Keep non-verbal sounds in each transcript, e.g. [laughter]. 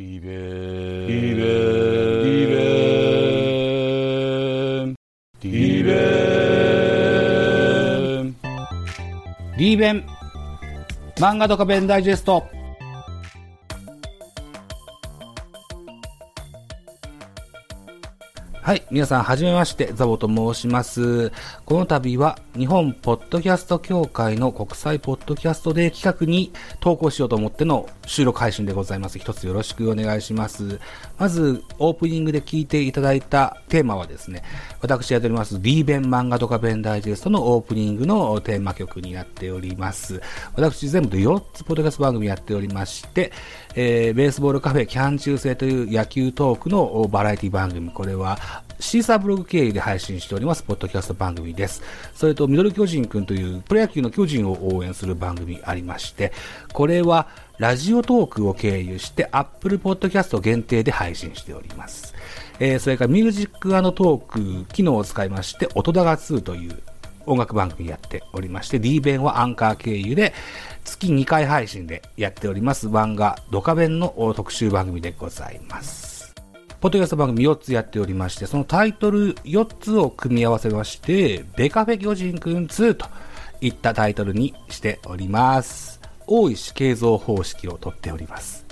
リベン漫画とか弁ダイジェストはい。皆さん、はじめまして、ザボと申します。この度は、日本ポッドキャスト協会の国際ポッドキャストデー企画に投稿しようと思っての収録配信でございます。一つよろしくお願いします。まず、オープニングで聞いていただいたテーマはですね、私やっております、リーベン漫画とか弁ダイジェストのオープニングのテーマ曲になっております。私、全部で4つポッドキャスト番組やっておりまして、えー、ベースボールカフェキャン中世という野球トークのバラエティ番組、これはシーサーブログ経由で配信しております、ポッドキャスト番組です。それと、ミドル巨人くんというプロ野球の巨人を応援する番組ありまして、これはラジオトークを経由して Apple Podcast 限定で配信しております。えー、それからミュージックトーク機能を使いまして、音高2という音楽番組やっておりまして、D 弁はアンカー経由で月2回配信でやっております漫画ドカ弁の特集番組でございます。ポッドキャスト番組4つやっておりまして、そのタイトル4つを組み合わせまして、ベカフェ巨人くん2といったタイトルにしております。大石形像方式をとっております。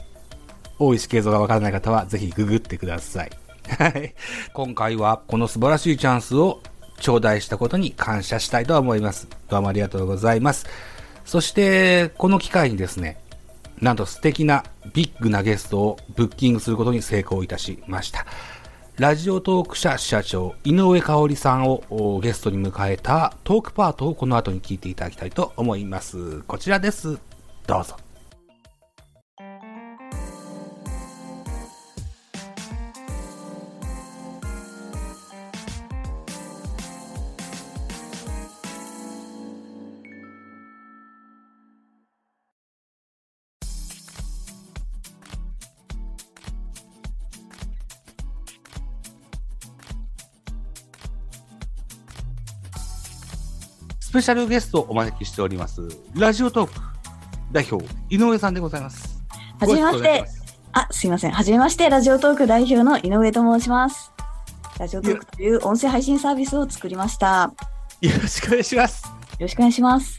大石形像がわからない方はぜひググってください。はい。今回はこの素晴らしいチャンスを頂戴したことに感謝したいと思います。どうもありがとうございます。そして、この機会にですね、なんと素敵なビッグなゲストをブッキングすることに成功いたしました。ラジオトーク社社長、井上香織さんをゲストに迎えたトークパートをこの後に聞いていただきたいと思います。こちらです。どうぞ。ペシャルゲストをお招きしております。ラジオトーク代表、井上さんでございます。はじめまして。あ、すいません。はじめまして。ラジオトーク代表の井上と申します。ラジオトークという音声配信サービスを作りました。よろしくお願いします。よろしくお願いします。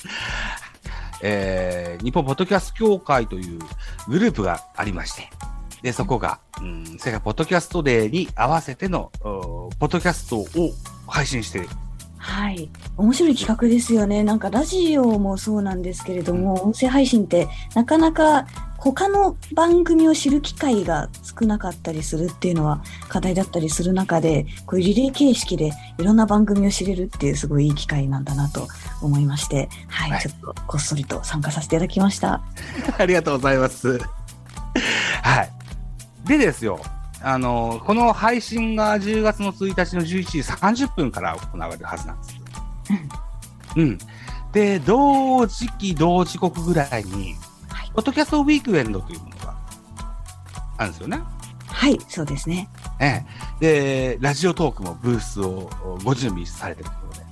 えー、日本ポッドキャスト協会というグループがありまして、で、そこが、うん、世界ポッドキャストデーに合わせての、ポッドキャストを配信している。はい。面白い企画ですよね。なんかラジオもそうなんですけれども、音声配信ってなかなか他の番組を知る機会が少なかったりするっていうのは課題だったりする中で、こういうリレー形式でいろんな番組を知れるっていうすごいいい機会なんだなと思いまして、はい、はい、ちょっとこっそりと参加させていただきました。[laughs] ありがとうございます。[laughs] はい。でですよ、あの、この配信が10月の1日の11時30分から行われるはずなんです。うん。うん。で、同時期、同時刻ぐらいに、はい、ポッドキャストウィークエンドというものがあるんですよね。はい、そうですね。ええ。で、ラジオトークもブースをご準備されてるとことで。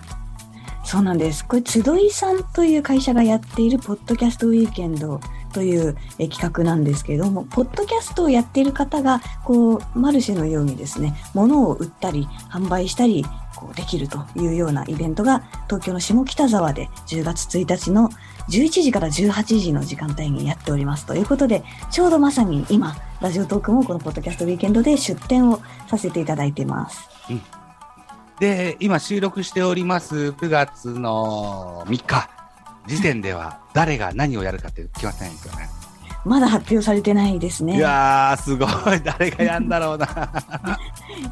そうなんです。これ、集いさんという会社がやっているポッドキャストウィークエンドという企画なんですけれども、ポッドキャストをやっている方が、こう、マルシェのようにですね、物を売ったり、販売したり、こうできるというようなイベントが東京の下北沢で10月1日の11時から18時の時間帯にやっております。ということで、ちょうどまさに今、ラジオトークもこのポッドキャストウィーケンドで出展をさせていただいています。うん、で、今収録しております9月の3日。時点では誰が何をやるかって決まってないんですよね。まだ発表されてないですね。いやー、すごい。誰がやんだろうな。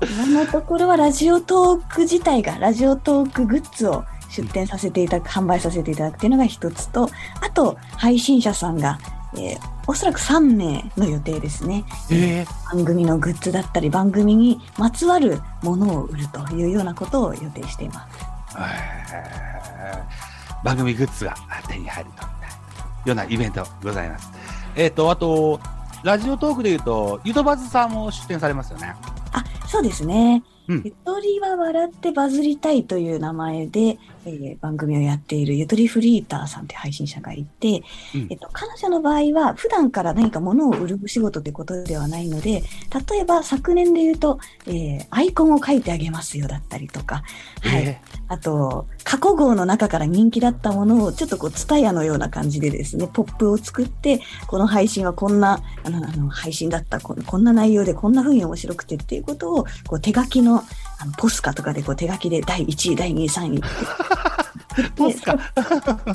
今のところはラジオトーク自体が、ラジオトークグッズを出展させていただく、販売させていただくっていうのが一つと、あと、配信者さんが、えー、おそらく3名の予定ですね。えー、番組のグッズだったり、番組にまつわるものを売るというようなことを予定しています。えー、番組グッズが手に入るというようなイベントございます。えっ、ー、と、あと、ラジオトークでいうと、ゆとばずさんも出展されますよね。あ、そうですね。うん、ゆとりは笑ってバズりたいという名前で、えー番組をやっているゆとりフリーターさんという配信者がいて、うん。えっと、彼女の場合は普段から何か物を売るお仕事ということではないので、例えば昨年で言うと、えーアイコンを書いてあげますよだったりとか、はい。えあと、過去号の中から人気だったものを、ちょっとこう、ツタヤのような感じでですね、ポップを作って、この配信はこんな、あの、あの配信だったこ、こんな内容でこんな風に面白くてっていうことを、こう、手書きの、あのポスカとかでこう、手書きで第1位、第2位、3位。[laughs] ポスカ？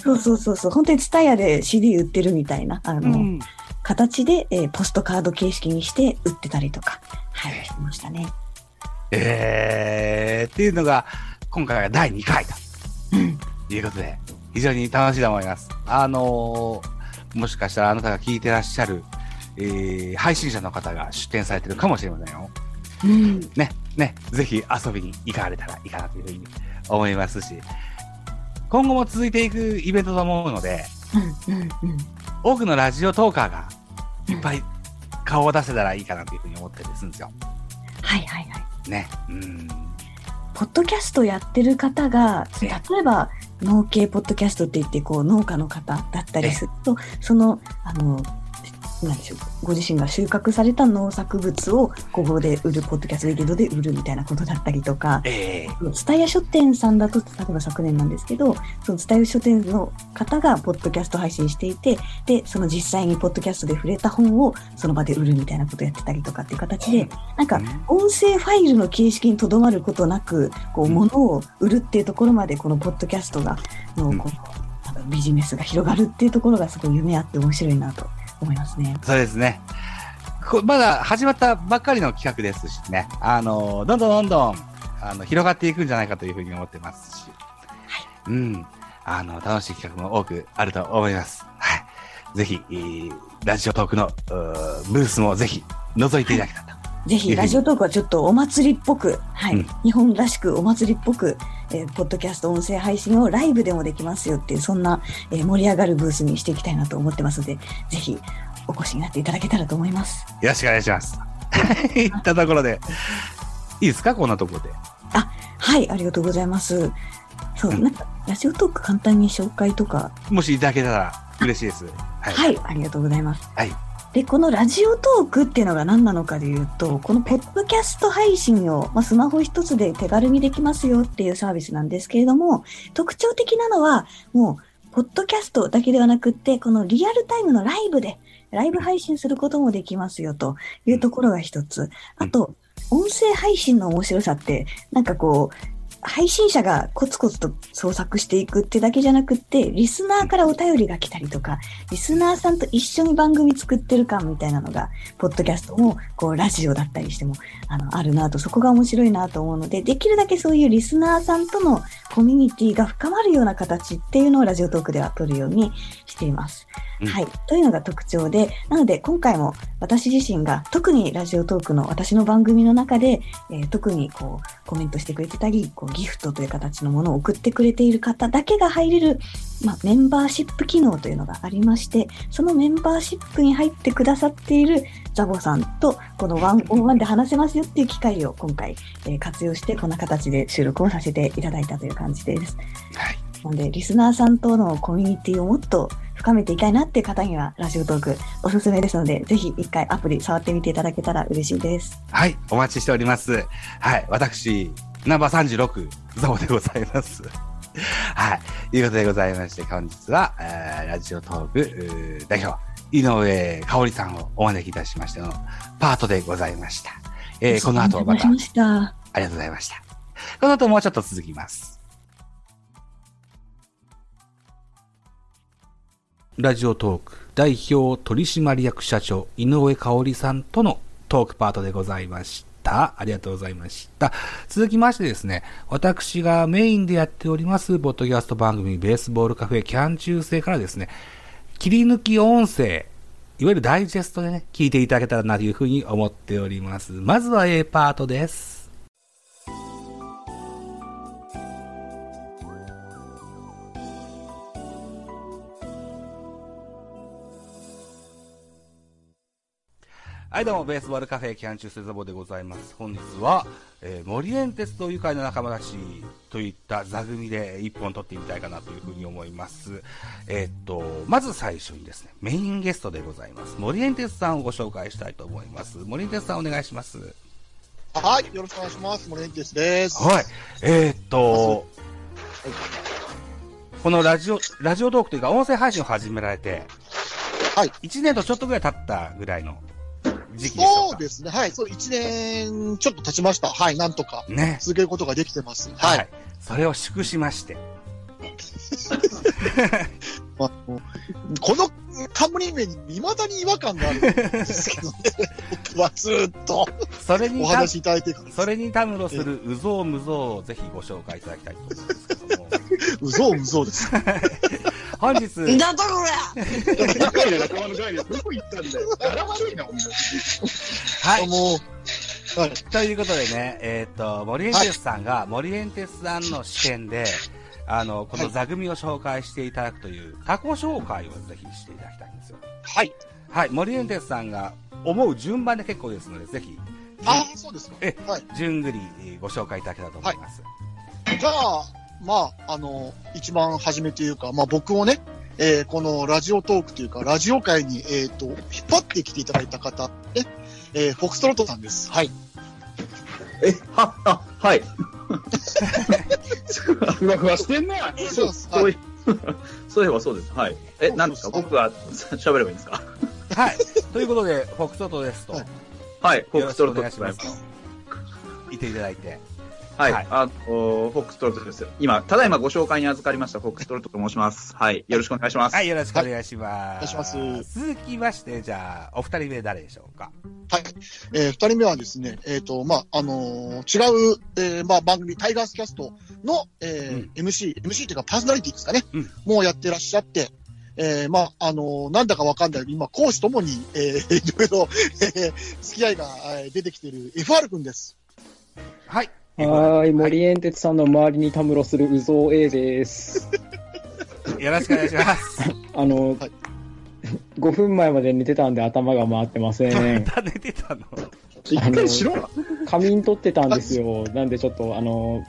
そうそうそうそう、本当にツタヤで CD 売ってるみたいな、あの、うん形で、えーポストカード形式にして売ってたりとか、はい、してましたね。えー、っていうのが、今回は第2回うん。ということで、非常に楽しいと思います。あのーもしかしたらあなたが聞いてらっしゃる、えー配信者の方が出展されてるかもしれませんよ。うん。ね、ね、ぜひ遊びに行かれたらいいかなというふうに思いますし、今後も続いていくイベントと思うので、うん。うん。うん。多くのラジオトーカーがいっぱい顔を出せたらいいかなというふうに思ってるんですよ。はいはいはい。ね。うん。ポッドキャストやってる方が、え例えば農系ポッドキャストって言って、こう農家の方だったりすると、その、あの、なんでしょう、ご自身が収穫された農作物をここで売る、ポッドキャストウィキッドで売るみたいなことだったりとか、ええ。蔦屋書店さんだと、例えば昨年なんですけど、その蔦屋書店の方がポッドキャスト配信していて、で、その実際にポッドキャストで触れた本をその場で売るみたいなことをやってたりとかっていう形で、なんか音声ファイルの形式にとどまることなく、こう、うん物を売るっていうところまで、このポッドキャストが、の、うん。こう、ビジネスが広がるっていうところがすごい夢あって面白いなと思いますね。そうですね。こまだ始まったばっかりの企画ですしね、あの、どんどんどんどん、あの、広がっていくんじゃないかというふうに思ってますし、うん、あの、楽しい企画も多くあると思います。はい。ぜひ、えーラジオトークの、ブースもぜひ、覗いていただけたらと。ぜひ、ラジオトークはちょっとお祭りっぽく、[laughs] はい、うん日本らしくお祭りっぽく、えーポッドキャスト音声配信をライブでもできますよっていう、そんな、えー盛り上がるブースにしていきたいなと思ってますので、ぜひ、お越しになっていただけたらと思います。よろしくお願いします。い [laughs] ったところで、いいですか？こんなところで。はい、ありがとうございます。そう、うんなんか、ラジオトーク簡単に紹介とか、もしいただけたら嬉しいです。はい。はい、ありがとうございます。はい。で、このラジオトークっていうのが何なのかでいうと、このポッドキャスト配信を、まあ、スマホ一つで手軽にできますよっていうサービスなんですけれども、特徴的なのは、もう、ポッドキャストだけではなくって、このリアルタイムのライブで、ライブ配信することもできますよというところが一つ。あと、音声配信の面白さって、なんかこう、配信者がコツコツと創作していくってだけじゃなくって、リスナーからお便りが来たりとか、リスナーさんと一緒に番組作ってる感みたいなのが、ポッドキャストも、こう、ラジオだったりしても、あの、あるなと、そこが面白いなと思うので、できるだけそういうリスナーさんとのコミュニティが深まるような形っていうのをラジオトークでは取るようにしています。うんはい。というのが特徴で、なので今回も私自身が特にラジオトークの私の番組の中で、えー特にこうコメントしてくれてたり、こうギフトという形のものを送ってくれている方だけが入れる、まあ、メンバーシップ機能というのがありまして、そのメンバーシップに入ってくださっているザボさんとこのワンオンワンで話せますよっていう機会を今回、えー活用してこんな形で収録をさせていただいたという感じです。はい。なので、リスナーさんとのコミュニティをもっと深めていきたいなっていう方には、ラジオトークおすすめですので、ぜひ一回アプリ触ってみていただけたら嬉しいです。はい、お待ちしております。はい、私、ナンバー36、ザボでございます。[laughs] はい、ということでございまして、本日は、えーラジオトーク代表、井上香織さんをお招きいたしましてのパートでございました。えーこの後また、あお願いしました。りがとうございました。この後もうちょっと続きます。ラジオトーク代表取締役社長井上香織さんとのトークパートでございました。ありがとうございました。続きましてですね、私がメインでやっております、ポッドキャスト番組ベースボールカフェキャン中世からですね、切り抜き音声、いわゆるダイジェストでね、聞いていただけたらなというふうに思っております。まずは A パートです。はい、どうも、ベースボールカフェキャンチューセザボでございます。本日は、えー、森園鉄道愉快な仲間たちといった座組で一本撮ってみたいかなというふうに思います。えーっと、まず最初にですね、メインゲストでございます。森園鉄さんをご紹介したいと思います。森園鉄さんお願いします。はい、よろしくお願いします。森エンテスです。はい。えー、っと、このラジオ、ラジオトークというか音声配信を始められて、はい。1年とちょっとぐらい経ったぐらいの時期でしょうか。そうですね。はい。そう、1年ちょっと経ちました。はい。なんとかね。続けることができてます。は。はいい。それを祝しまして。[laughs] まあ、この冠名に未だに違和感があるんですけどね。[laughs] 僕はずっとそれにた、お話しいただいて。それにたむろするうぞうむぞうをぜひご紹介いただきたいと思うんですけども。[laughs] うぞうむぞうです。本日、だとこれ仲いい仲間の概念、どこ行ったんだよ。柄悪いな、お前。はい。もう、はい。ということでね、えっ、と、森エンテスさんが、森エンテスさんの視点で、あの、この座組を紹介していただくという、タコ紹介をぜひしていただきたいんですよ。はい。はい。森エンテスさんが思う順番で結構ですので、ぜひ、ああ、そうですか。えはい。順繰りえーご紹介いただけたらと思います。じゃあ、まあ、あの、一番初めというか、まあ僕をね、えーこのラジオトークというか、ラジオ界に、えっ、と、引っ張ってきていただいた方、ね、えーフォックストロットさんです。はい。え、は、あ、はい。ふわふわしてんな。そうです。はい。そういそういえばそうです。はい。え、なんですか？僕が喋ればいいんですか？はい。ということで、フォックストロットですと、はいはい。フォックストロットお願いしますとす。言っていただいて。はい。はいあの、フォックストロットです。今、ただいまご紹介に預かりましたフォックストロットと申します。[laughs] はい。よろしくお願いします。はい、よろしくお願いします。お願いします続きまして、じゃあ、お二人目誰でしょうか？はい。えー二人目はですね、えっ、と、まあ、あのー違う、えーまあ、番組、タイガースキャストの、えー MC、MC というかパーソナリティですかね、うんもうやってらっしゃって、えーまあ、あのーなんだかわかんない、今、講師ともに、えー、いろいろ、えー付き合いがえー出てきている FR 君です。はい。はーい、森エンテツさんの周りにたむろするうぞう A です。よろしくお願いします。[laughs] あの、はい5分前まで寝てたんで頭が回ってません。[laughs] また寝てたの？一回しろ。仮眠取ってたんですよ。なんでちょっと、あの、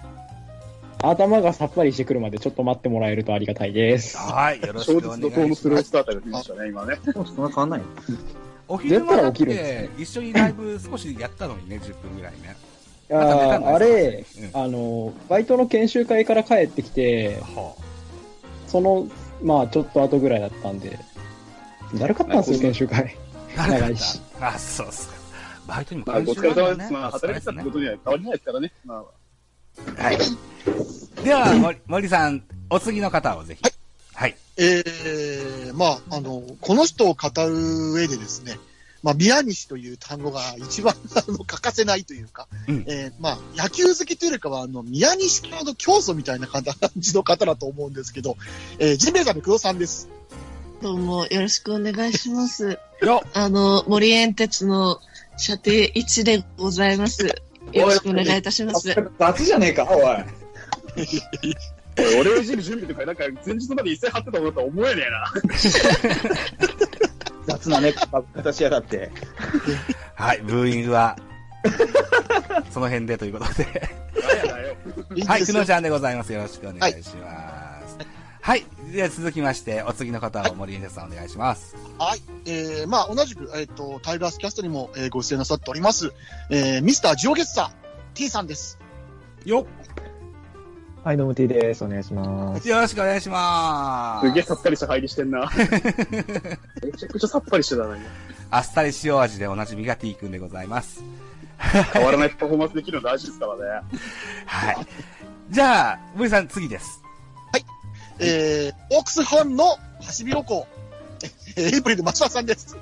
頭がさっぱりしてくるまでちょっと待ってもらえるとありがたいです。はい、よろし小くお説のトームス願いします。ロースターターが出ましたね、今ね。そんな変わんないお昼間だって、一緒にライブ少しやったのにね、10分ぐらいね。いやまた寝たんだーあれ、うんあの、バイトの研修会から帰ってきて、はその、まあちょっと後ぐらいだったんで、だるかったんですよ、研修会。あ、長いしあ、そうっすか。バイトにも研修疲れがあるんだね様です。まあ、働いてたってことには変わりないですからね。まあ、はい。では、森森さん、お次の方をぜひ。はい。えーまあ、あの、この人を語る上でですね、まあ、宮西という単語が一番あの欠かせないというか、うんえーまあ、野球好きというよりかは、あの、宮西系の教祖みたいな感じの方だと思うんですけど、えージンベエザメ工藤さんです。どうもよろしくお願いします。よあの、森園鉄の射程1でございます。よろしくお願いいたします。雑じゃねえか、おい。俺をいじる準備とか、なんか前日まで一斉張ってたものとは思えねえな。[laughs] 雑なね、形しやがって。はい、ブーイングは、その辺でということで。はい、くのちゃんでございます。よろしくお願いします。はい。では続きまして、お次の方を森エンテさんお願いします。はい。えー、まあ、同じく、えっ、と、タイガースキャストにも、えーご出演なさっております、えー、ミスタージオゲッサー T さんです。よはい、どうも T です。お願いします。よろしくお願いします。すげえさっぱりした入りしてんな。[laughs] めちゃくちゃさっぱりしてたな、今。あっさり塩味でおなじみが T 君でございます。変わらないパフォーマンスできるの大事ですからね。はい。じゃあ、森さん次です。えー、オークスファンのハシビロコウ、え [laughs] ーエイプリル松田さんです。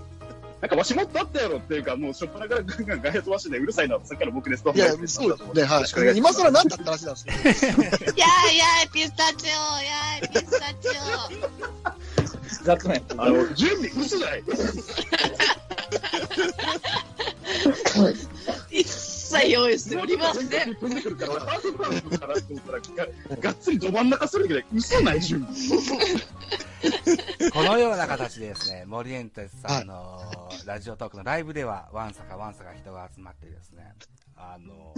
なんかわしもっとあったやろっていうか、もうしょっぱなからガンガン外野飛ばしてね、うるさいなさっきから僕ですと。いや、そうですね、はい。今更何だって話なんですけど。[laughs] やーやーピスタチオやーピスタチ雑ね。あの、準備嘘じゃない [laughs] 切用意しておりません。飛んでくるから、俺ハーフパンかなって思ったら、ががっつりど真ん中するけど、嘘ない準備。[laughs] このような形でですね、森エンテスさんのラジオトークのライブでは、わんさかわんさか人が集まってですね、あの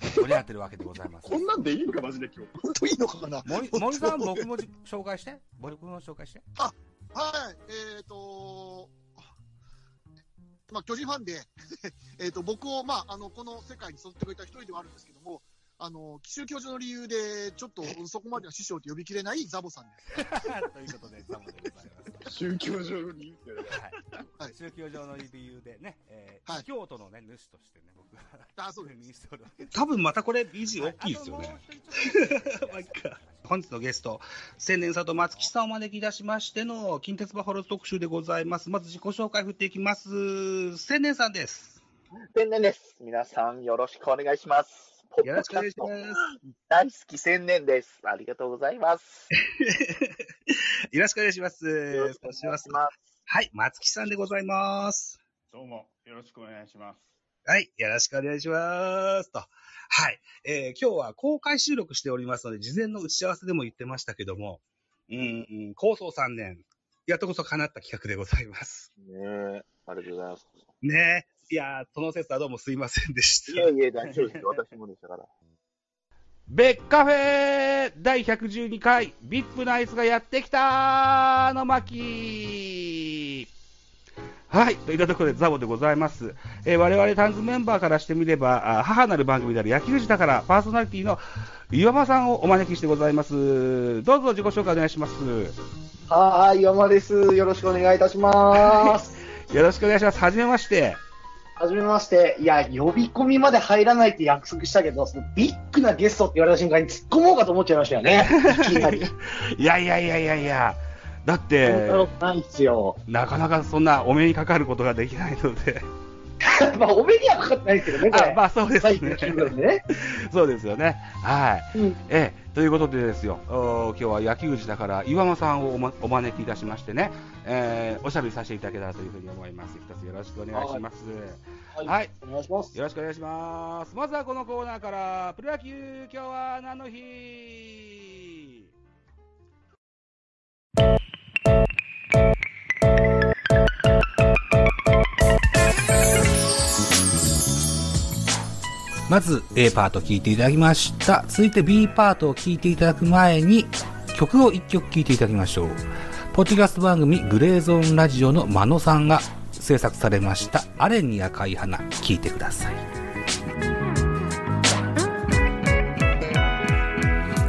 ー、盛り上がってるわけでございます。こんなんでいいんか、マジで今日。本当いいのかな？森森さん、僕もじ紹介して僕も紹介して。はい、えっ、とまあ、巨人ファンで、[laughs] えっと、僕を、まあ、あの、この世界に育ってくれた一人ではあるんですけども、あの、奇襲教授の理由で、ちょっとそこまでは師匠と呼びきれないザボさんです。[laughs] ということで、ザボでございます。宗教上に言うてはい。はい宗教上の理由でね、えーはい京都のね、主としてね、僕は、あ、そうです。[laughs] 多分またこれ BG 大きいですよね。まあい [laughs] 本日のゲスト、千年里松木さんをお招き出しましての近鉄バファローズ特集でございます。まず自己紹介振っていきます。千年さんです。千年です。皆さんよろしくお願いします。ポよろしくお願いします。大好き千年です。ありがとうございます。[laughs] よろしくお願いします。よろしくお願いします。はい、松木さんでございます。どうも、よろしくお願いします。はい、よろしくお願いします。と。はい、えー今日は公開収録しておりますので、事前の打ち合わせでも言ってましたけども、うん、うん、構想3年、やっとこそ叶った企画でございます。ねえ、ありがとうございます。ねえ。いやー、その説はどうもすいませんでした。いえいえ、大丈夫です。私もでしたから。ベッカフェ第112回、ビップナイスがやってきたの巻はい。といったところでザボでございます。えー我々タンズメンバーからしてみれば、あ母なる番組である野球児だから、パーソナリティの岩間さんをお招きしてございます。どうぞ自己紹介お願いします。はーい、山です。よろしくお願いいたします。[laughs] よろしくお願いします。はじめまして。はじめまして。いや、呼び込みまで入らないって約束したけど、そのビッグなゲストって言われた瞬間に突っ込もうかと思っちゃいましたよね。[laughs] いきなり。いやいやいやいやいや、だって。なかなかそんなお目にかかることができないので。まあ、お目にはかかってないですけどね。あまあそうですね。ね。[laughs] そうですよね。はい。うんええ、ということでですよ、お今日は野球児だから岩間さんをお,、ま、お招きいたしましてね、えーおしゃべりさせていただけたらというふうに思います。一つよろしくお願いします。はいはい。お願いします。よろしくお願いします。まずはこのコーナーから、プロ野球、今日は何の日？まず A パート聴いていただきました。続いて B パートを聴いていただく前に曲を1曲聴いていただきましょう。ポッドキャスト番組グレーゾーンラジオの真野さんが制作されましたアレンに赤い花聴いてください。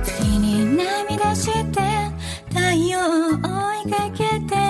月に涙して太陽を追いかけて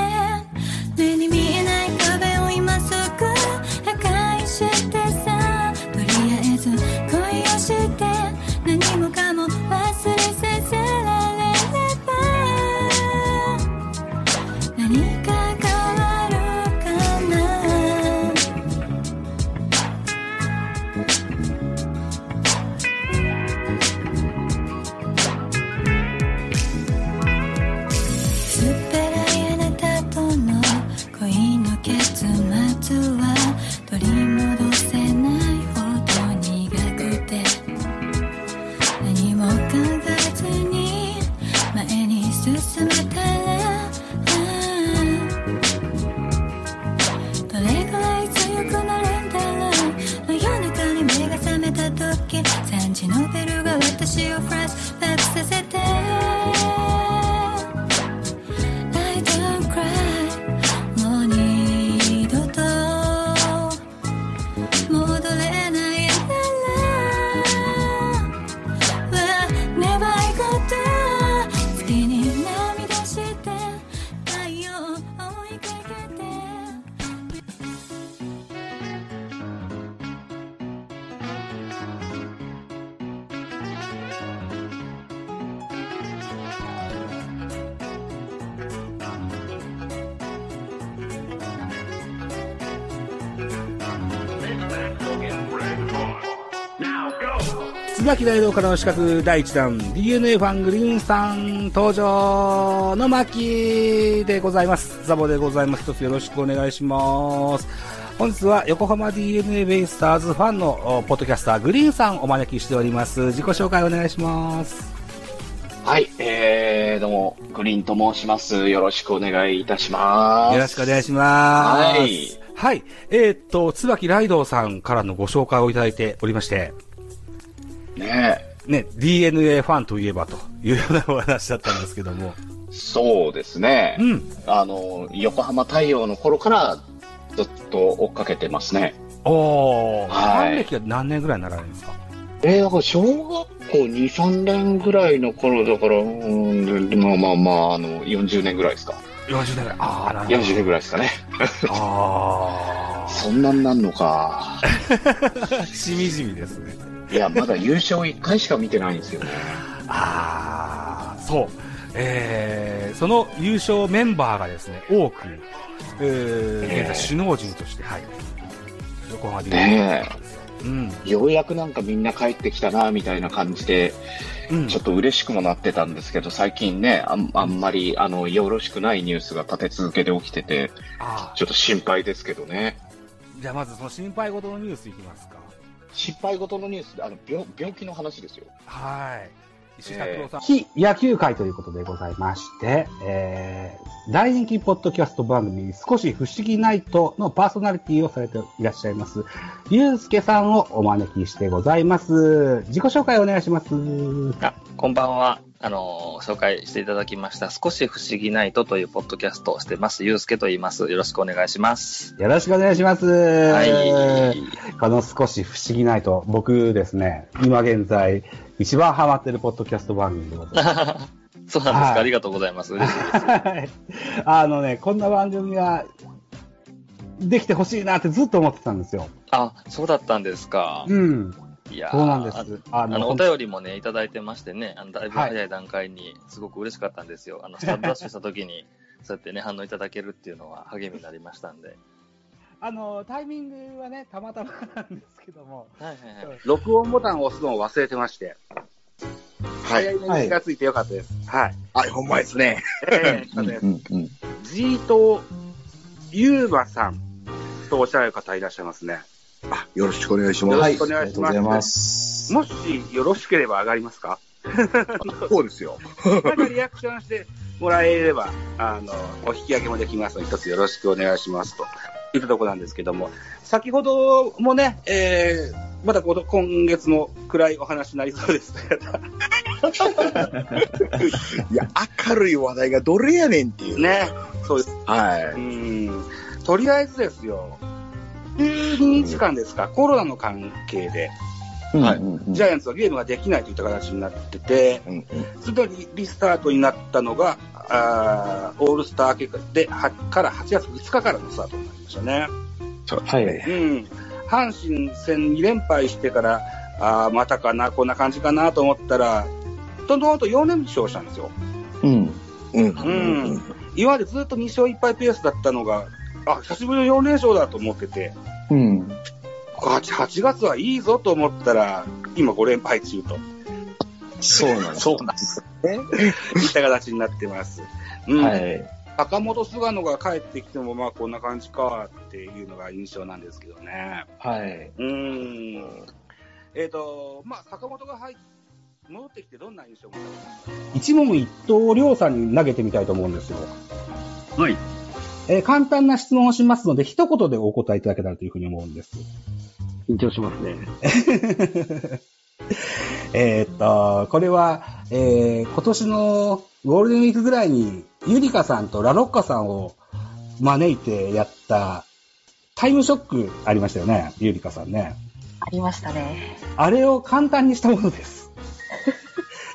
椿大道からの資格第1弾 DNA ファングリーンさん登場の巻でございます。ザボでございます。一つよろしくお願いします。本日は横浜 DNA ベイスターズファンのおポッドキャスターグリーンさんお招きしております。自己紹介お願いします。はい、えー、どうも、グリーンと申します。よろしくお願いいたします。よろしくお願いします。はい。はい。えーっと、椿ライドウさんからのご紹介をいただいておりまして、ねね、DNA ファンといえばというようなお話だったんですけども。そうですね。うん。あの、横浜太陽の頃からずっと追っかけてますね。おー、フはい歴は何年ぐらいになられるんですか？えー、だから小学校2、3年ぐらいの頃だから、うん、まあまあまあ、あの、40年ぐらいですか。40年ぐらい。あー、なるほど。40年ぐらいですかね。あ [laughs] そんなんなんのか。ー。[laughs] しみじみですね。いや、まだ優勝1回しか見てないんですよね。あー、そう。えー、その優勝メンバーがですね、多く、えー、現在首脳陣として、はい。横浜でねうん。え、ようやくなんかみんな帰ってきたな、みたいな感じで、うん。ちょっと嬉しくもなってたんですけど、最近ね、あんあんまり、あの、よろしくないニュースが立て続けて起きてて、あちょっと心配ですけどね。ーじゃあまずその心配事のニュースいきますか。心配事のニュースで、あの、病、病気の話ですよ。はい。石井拓郎さん。非野球界ということでございまして、えー、大人気ポッドキャスト番組、少し不思議ナイトのパーソナリティをされていらっしゃいます、ゆうすけさんをお招きしてございます。自己紹介お願いします。あ、こんばんは。あの、紹介していただきました、少し不思議ナイトというポッドキャストをしてます、ゆうすけと言います。よろしくお願いします。よろしくお願いします。はい。この少し不思議ナイト、僕ですね、今現在、一番ハマってるポッドキャスト番組でございます。[laughs] そうなんですか、はいありがとうございます。嬉しいです。は [laughs] いあのね、こんな番組ができてほしいなってずっと思ってたんですよ。あ、そうだったんですか。うん。いやーそうなんです。ああの、お便りもね、いただいてましてね、あの、だいぶ早い段階に、すごく嬉しかったんですよ。あの、スタートダッシュした時に、そうやってね、反応いただけるっていうのは励みになりましたんで。あの、タイミングはね、たまたまなんですけども、はいはいはい。録音ボタンを押すのを忘れてまして。早めに気がついてよかったです。はい。はい、ほんまですね。えー、さて、うんうん。ジートユーバさんとおっしゃる方いらっしゃいますね。あ、よろしくお願いします。よろしくお願いします。ます。もしよろしければ上がりますか？[laughs] そうですよ。なんかリアクションしてもらえれば、あの、お引き上げもできますので、一つよろしくお願いしますと。言ったところなんですけども、先ほどもね、えー、まだこの今月も暗いお話になりそうです。[laughs] いや、明るい話題がどれやねんっていう。ね、そうです。はうん。とりあえずですよ、12日間ですか、コロナの関係で、はい。ジャイアンツはゲームができないといった形になってて、い。うんすぐにリスタートになったのが、あーオールスター明けで、はから8月2日からのスタートになりましたね。そうですね。うん。阪神戦2連敗してから、あーまたかな、こんな感じかなと思ったら、どんどんと4連勝したんですよ。うん。うん。うん。今までずっと2勝1敗ペースだったのが、あ、久しぶりの4連勝だと思ってて、うん。8, 8月はいいぞと思ったら、今5連敗中とそうなんです。そうなんですね。[laughs] いった形になってます。うん。はい。坂本菅野が帰ってきても、まあこんな感じかっていうのが印象なんですけどね。はい。うーん。えっ、と、まあ坂本が入っ戻ってきてどんな印象を持たれました一問一答、りょうさんに投げてみたいと思うんですよ。はい。えー簡単な質問をしますので、一言でお答えいただけたらというふうに思うんです。緊張しますね。[laughs] えーっと、これは、えー今年のゴールデンウィークぐらいに、ゆりかさんとラロッカさんを招いてやった、タイムショックありましたよね、ゆりかさんね。ありましたね。あれを簡単にしたものです。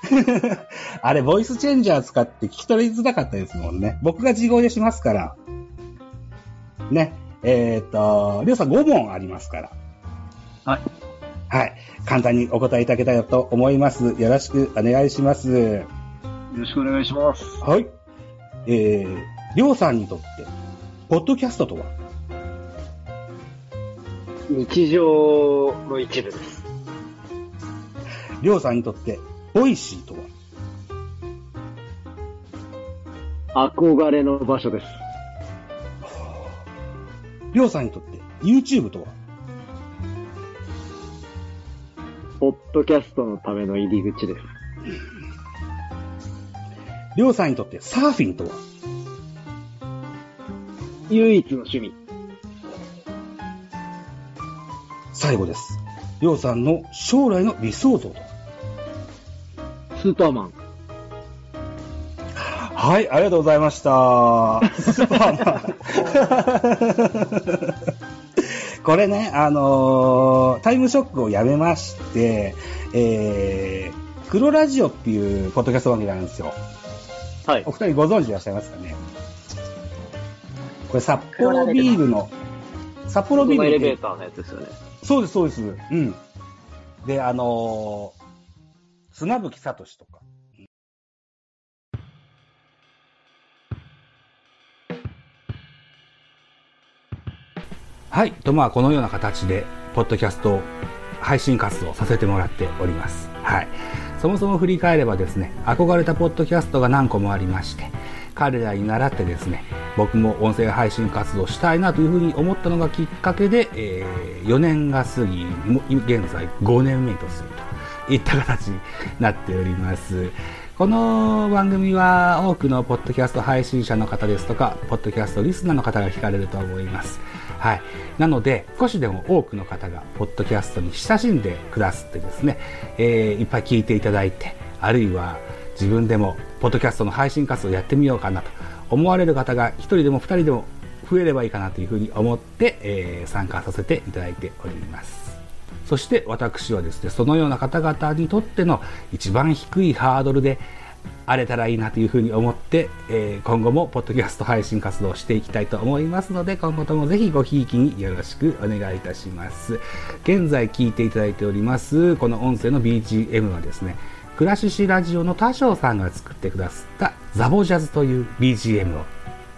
[laughs] あれ、ボイスチェンジャー使って聞き取りづらかったですもんね。僕が自動でしますから。ね。えーっと、りょうさん5問ありますから。はい。はい。簡単にお答えいただけたらと思います。よろしくお願いします。よろしくお願いします。はい。えー、りょうさんにとって、ポッドキャストとは？日常の一部です。りょうさんにとって、 Voicy とは？憧れの場所です。りょうさんにとって、YouTube とは？ポッドキャストのための入り口です。[laughs] りょうさんにとってサーフィンとは？唯一の趣味。最後です。りょうさんの将来の理想像とは？スーパーマン。はい、ありがとうございました。[laughs] スーパーマン。これね、あのータイムショックをやめまして、えー、黒ラジオっていうポッドキャスト番組があるんですよ。はい。お二人ご存知いらっしゃいますかね？これ札幌ビールの、札幌ビールのエレベーターのやつですよね。そうです、そうです。うん。で、あのー、砂吹聡とか。はい。と、まあ、このような形で、ポッドキャスト配信活動させてもらっております。はい。そもそも振り返ればですね、憧れたポッドキャストが何個もありまして、彼らに倣ってですね、僕も音声配信活動したいなというふうに思ったのがきっかけで、えー4年が過ぎ、現在5年目とするといった形になっております。この番組は多くのポッドキャスト配信者の方ですとか、ポッドキャストリスナーの方が聞かれると思います。はい。なので、少しでも多くの方が、ポッドキャストに親しんでくださってですね、えーいっぱい聞いていただいて、あるいは自分でも、ポッドキャストの配信活動をやってみようかなと思われる方が、一人でも二人でも増えればいいかなというふうに思って、えー参加させていただいております。そして私はですね、そのような方々にとっての一番低いハードルで荒れたらいいなというふうに思って、えー今後もポッドキャスト配信活動していきたいと思いますので、今後ともぜひごひいきによろしくお願いいたします。現在聞いていただいております、この音声の BGM はですね、クラシシラジオの多少さんが作ってくださったザボジャズという BGM を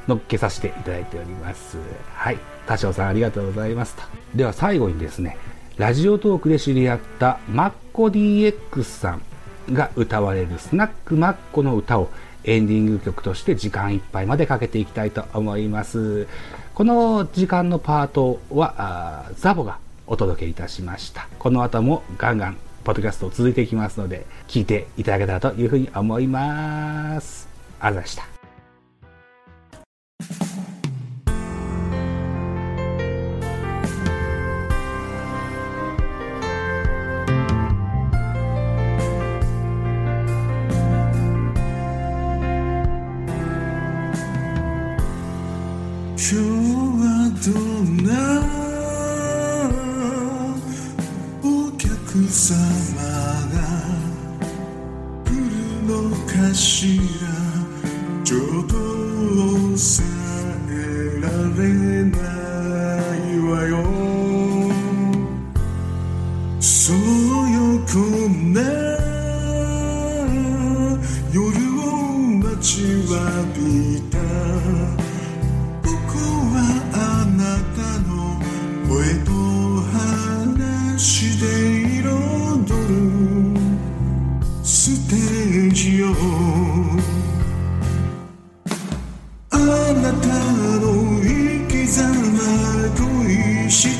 乗っけさせていただいております。はい。多少さんありがとうございますと。では最後にですね、ラジオトークで知り合ったマッコ DX さんが歌われるスナックマッコの歌をエンディング曲として時間いっぱいまでかけていきたいと思います。この時間のパートはあザボがお届けいたしました。この後もガンガンポッドキャスト続いていきますので、聞いていただけたらというふうに思います。ありがとうございました。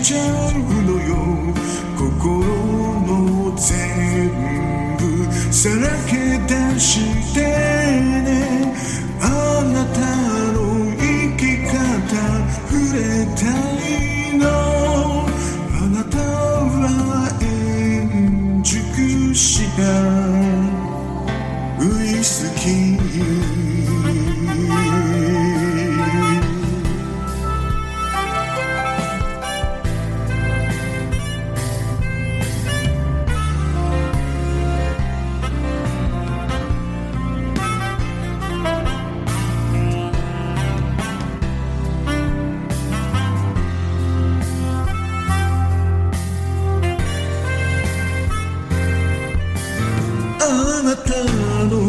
ちゃうのよ心も全部さらけ出して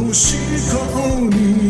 の思考に